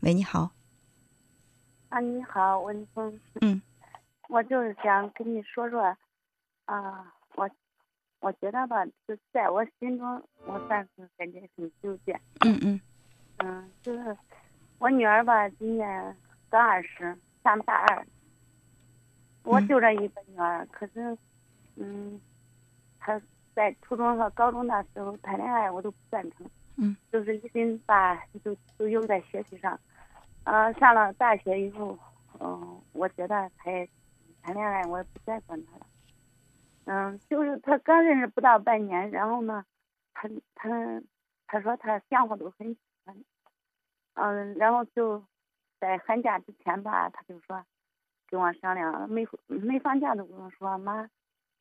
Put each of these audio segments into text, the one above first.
喂，你好。啊，你好，文峰。嗯。我就是想跟你说说，啊，我我觉得吧，就在我心中，我算是感觉很纠结。嗯嗯。嗯，就是我女儿吧，今年刚二十，上大二。我就这一个女儿，可是，嗯，她在初中和高中的时候谈恋爱，我都不赞成。嗯。就是一心把就都用在学习上，啊，上了大学以后，嗯，我觉得她也谈恋爱，我也不再管他了。嗯，就是他刚认识不到半年，然后呢，他他他说他相互都很喜欢，嗯，然后就在寒假之前吧，他就说。跟我商量，没没放假都跟我说妈，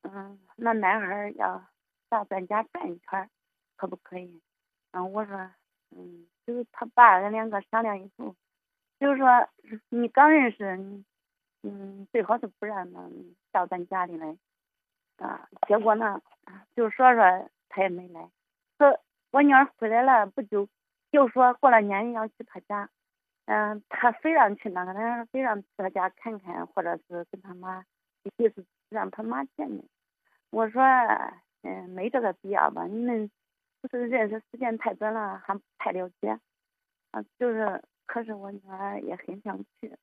嗯，那男孩要到咱家转一圈，可不可以？嗯，我说，嗯，就是他爸俺两个商量以后，就是说你刚认识，嗯，最好是不让他到咱家里来，啊，结果呢，就说说他也没来，说我女儿回来了不久，就说过了年要去他家。嗯，他非让去那个，他非让去他家看看，或者是跟他妈，意思让他妈见见。我说，嗯，没这个必要吧？你们不是认识时间太短了，还不太了解。啊，就是，可是我女儿也很想去，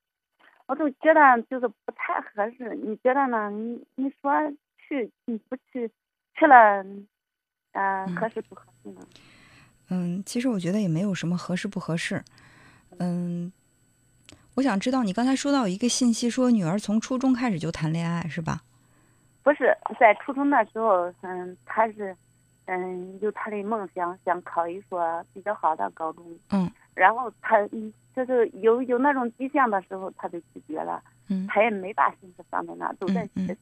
我都觉得就是不太合适。你觉得呢？你你说去，你不去，去了，嗯，合适不合适呢？嗯，其实我觉得也没有什么合适不合适。嗯，我想知道你刚才说到一个信息，说女儿从初中开始就谈恋爱，是吧？不是，在初中的时候，嗯，她是，嗯，有他的梦想，想考一所比较好的高中。嗯。然后他，就是有有那种迹象的时候，他就拒绝了。嗯。他也没把心思放在那，都在学。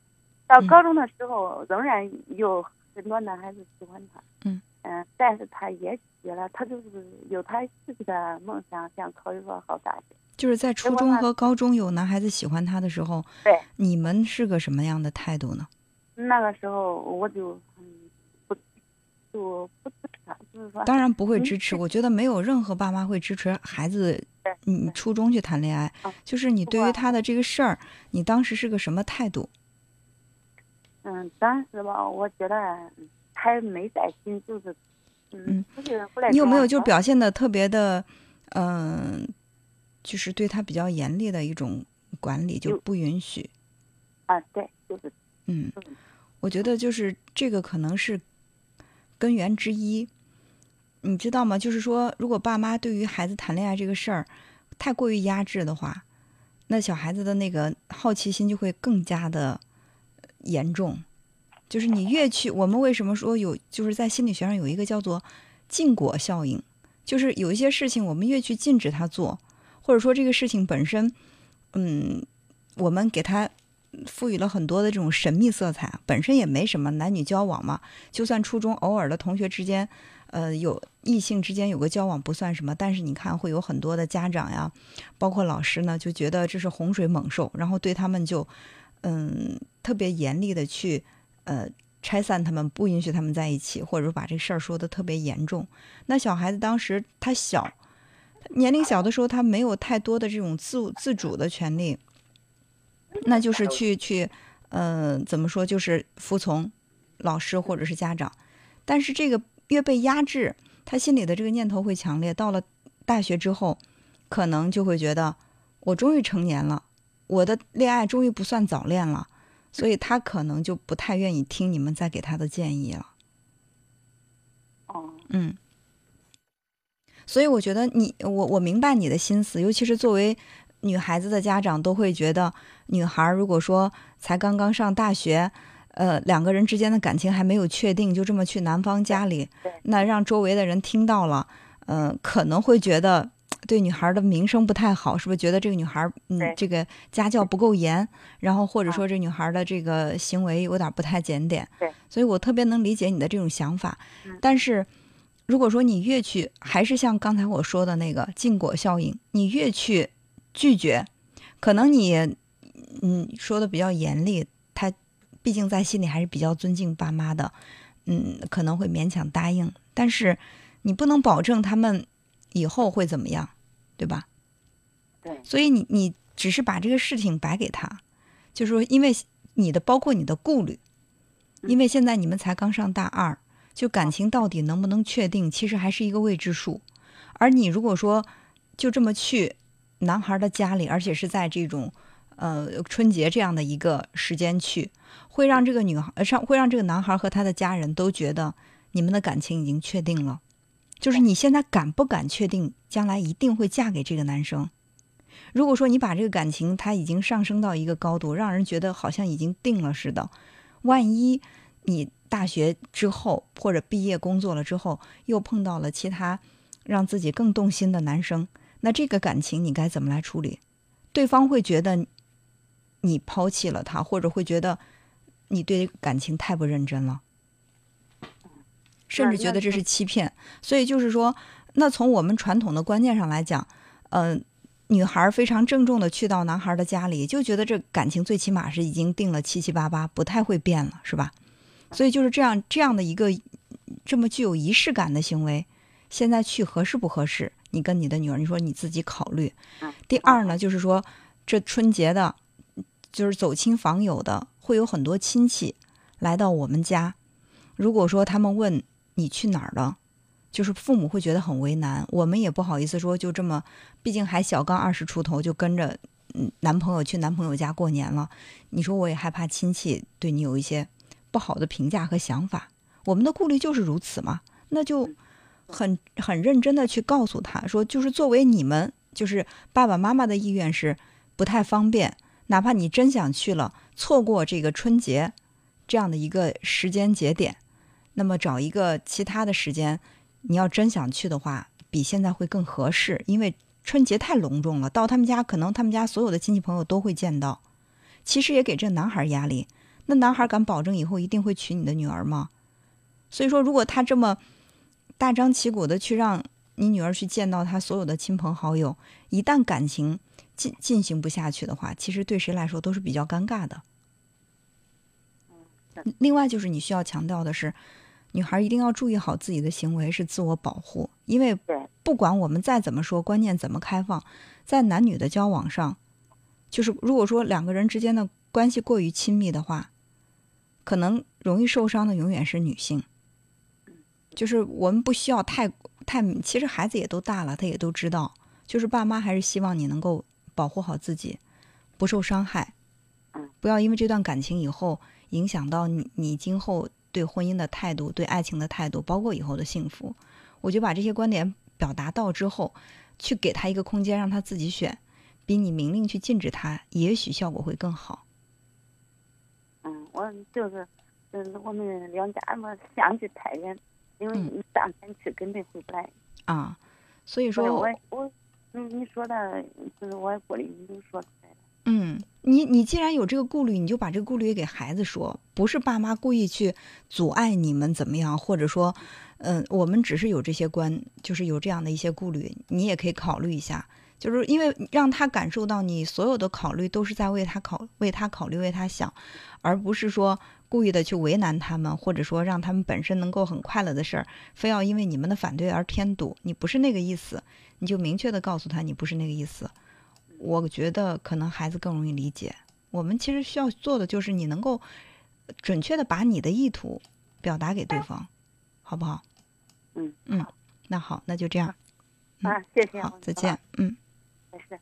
到高中的时候，仍然有很多男孩子喜欢他。嗯。嗯，但是他也拒绝了。他就是有他自己的梦想，想考一所好大学。就是在初中和高中有男孩子喜欢他的时候，对，你们是个什么样的态度呢？那个时候我就就不支持，就是说。当然不会支持。我觉得没有任何爸妈会支持孩子嗯初中去谈恋爱。就是你对于他的这个事儿，你当时是个什么态度？嗯，当时吧，我觉得。还没在心，就是，嗯，你有没有就表现的特别的，嗯，就是对他比较严厉的一种管理，就不允许。啊，对，就是。嗯，我觉得就是这个可能是根源之一。你知道吗？就是说，如果爸妈对于孩子谈恋爱这个事儿太过于压制的话，那小孩子的那个好奇心就会更加的严重。就是你越去，我们为什么说有？就是在心理学上有一个叫做禁果效应，就是有一些事情我们越去禁止他做，或者说这个事情本身，嗯，我们给他赋予了很多的这种神秘色彩，本身也没什么男女交往嘛。就算初中偶尔的同学之间，呃，有异性之间有个交往不算什么，但是你看会有很多的家长呀，包括老师呢，就觉得这是洪水猛兽，然后对他们就嗯特别严厉的去。呃，拆散他们，不允许他们在一起，或者说把这事儿说的特别严重。那小孩子当时他小，年龄小的时候，他没有太多的这种自自主的权利，那就是去去，呃，怎么说，就是服从老师或者是家长。但是这个越被压制，他心里的这个念头会强烈。到了大学之后，可能就会觉得，我终于成年了，我的恋爱终于不算早恋了。所以他可能就不太愿意听你们再给他的建议了。哦，嗯，所以我觉得你我我明白你的心思，尤其是作为女孩子的家长，都会觉得女孩如果说才刚刚上大学，呃，两个人之间的感情还没有确定，就这么去男方家里，那让周围的人听到了，嗯，可能会觉得。对女孩的名声不太好，是不是觉得这个女孩嗯，这个家教不够严，然后或者说这女孩的这个行为有点不太检点？对，所以我特别能理解你的这种想法。但是，如果说你越去，还是像刚才我说的那个禁果效应，你越去拒绝，可能你嗯说的比较严厉，他毕竟在心里还是比较尊敬爸妈的，嗯，可能会勉强答应。但是你不能保证他们。以后会怎么样，对吧？对，所以你你只是把这个事情摆给他，就是说，因为你的包括你的顾虑，因为现在你们才刚上大二，就感情到底能不能确定，其实还是一个未知数。而你如果说就这么去男孩的家里，而且是在这种呃春节这样的一个时间去，会让这个女孩上会让这个男孩和他的家人都觉得你们的感情已经确定了。就是你现在敢不敢确定将来一定会嫁给这个男生？如果说你把这个感情他已经上升到一个高度，让人觉得好像已经定了似的，万一你大学之后或者毕业工作了之后又碰到了其他让自己更动心的男生，那这个感情你该怎么来处理？对方会觉得你抛弃了他，或者会觉得你对感情太不认真了。甚至觉得这是欺骗，所以就是说，那从我们传统的观念上来讲，呃，女孩非常郑重的去到男孩的家里，就觉得这感情最起码是已经定了七七八八，不太会变了，是吧？所以就是这样这样的一个这么具有仪式感的行为，现在去合适不合适？你跟你的女儿，你说你自己考虑。第二呢，就是说这春节的，就是走亲访友的，会有很多亲戚来到我们家，如果说他们问。你去哪儿了？就是父母会觉得很为难，我们也不好意思说就这么，毕竟还小，刚二十出头就跟着嗯男朋友去男朋友家过年了。你说我也害怕亲戚对你有一些不好的评价和想法，我们的顾虑就是如此嘛。那就很很认真的去告诉他说，就是作为你们，就是爸爸妈妈的意愿是不太方便，哪怕你真想去了，错过这个春节这样的一个时间节点。那么找一个其他的时间，你要真想去的话，比现在会更合适，因为春节太隆重了，到他们家可能他们家所有的亲戚朋友都会见到，其实也给这男孩压力。那男孩敢保证以后一定会娶你的女儿吗？所以说，如果他这么大张旗鼓的去让你女儿去见到她所有的亲朋好友，一旦感情进进行不下去的话，其实对谁来说都是比较尴尬的。另外就是你需要强调的是。女孩一定要注意好自己的行为是自我保护，因为不管我们再怎么说观念怎么开放，在男女的交往上，就是如果说两个人之间的关系过于亲密的话，可能容易受伤的永远是女性。就是我们不需要太太，其实孩子也都大了，他也都知道，就是爸妈还是希望你能够保护好自己，不受伤害，不要因为这段感情以后影响到你你今后。对婚姻的态度，对爱情的态度，包括以后的幸福，我就把这些观点表达到之后，去给他一个空间，让他自己选，比你明令去禁止他，也许效果会更好。嗯，我就是，嗯，我们两家嘛相距太远，因为你当天去根本回不来。啊，所以说，我我，嗯，你说的，就是我过虑，你都说出来了。嗯。你你既然有这个顾虑，你就把这个顾虑给孩子说，不是爸妈故意去阻碍你们怎么样，或者说，嗯，我们只是有这些关，就是有这样的一些顾虑，你也可以考虑一下，就是因为让他感受到你所有的考虑都是在为他考，为他考虑，为他想，而不是说故意的去为难他们，或者说让他们本身能够很快乐的事儿，非要因为你们的反对而添堵，你不是那个意思，你就明确的告诉他你不是那个意思。我觉得可能孩子更容易理解。我们其实需要做的就是你能够准确的把你的意图表达给对方，好不好？嗯嗯，那好，那就这样。啊，谢谢。好，再见。嗯。arkadaşlar.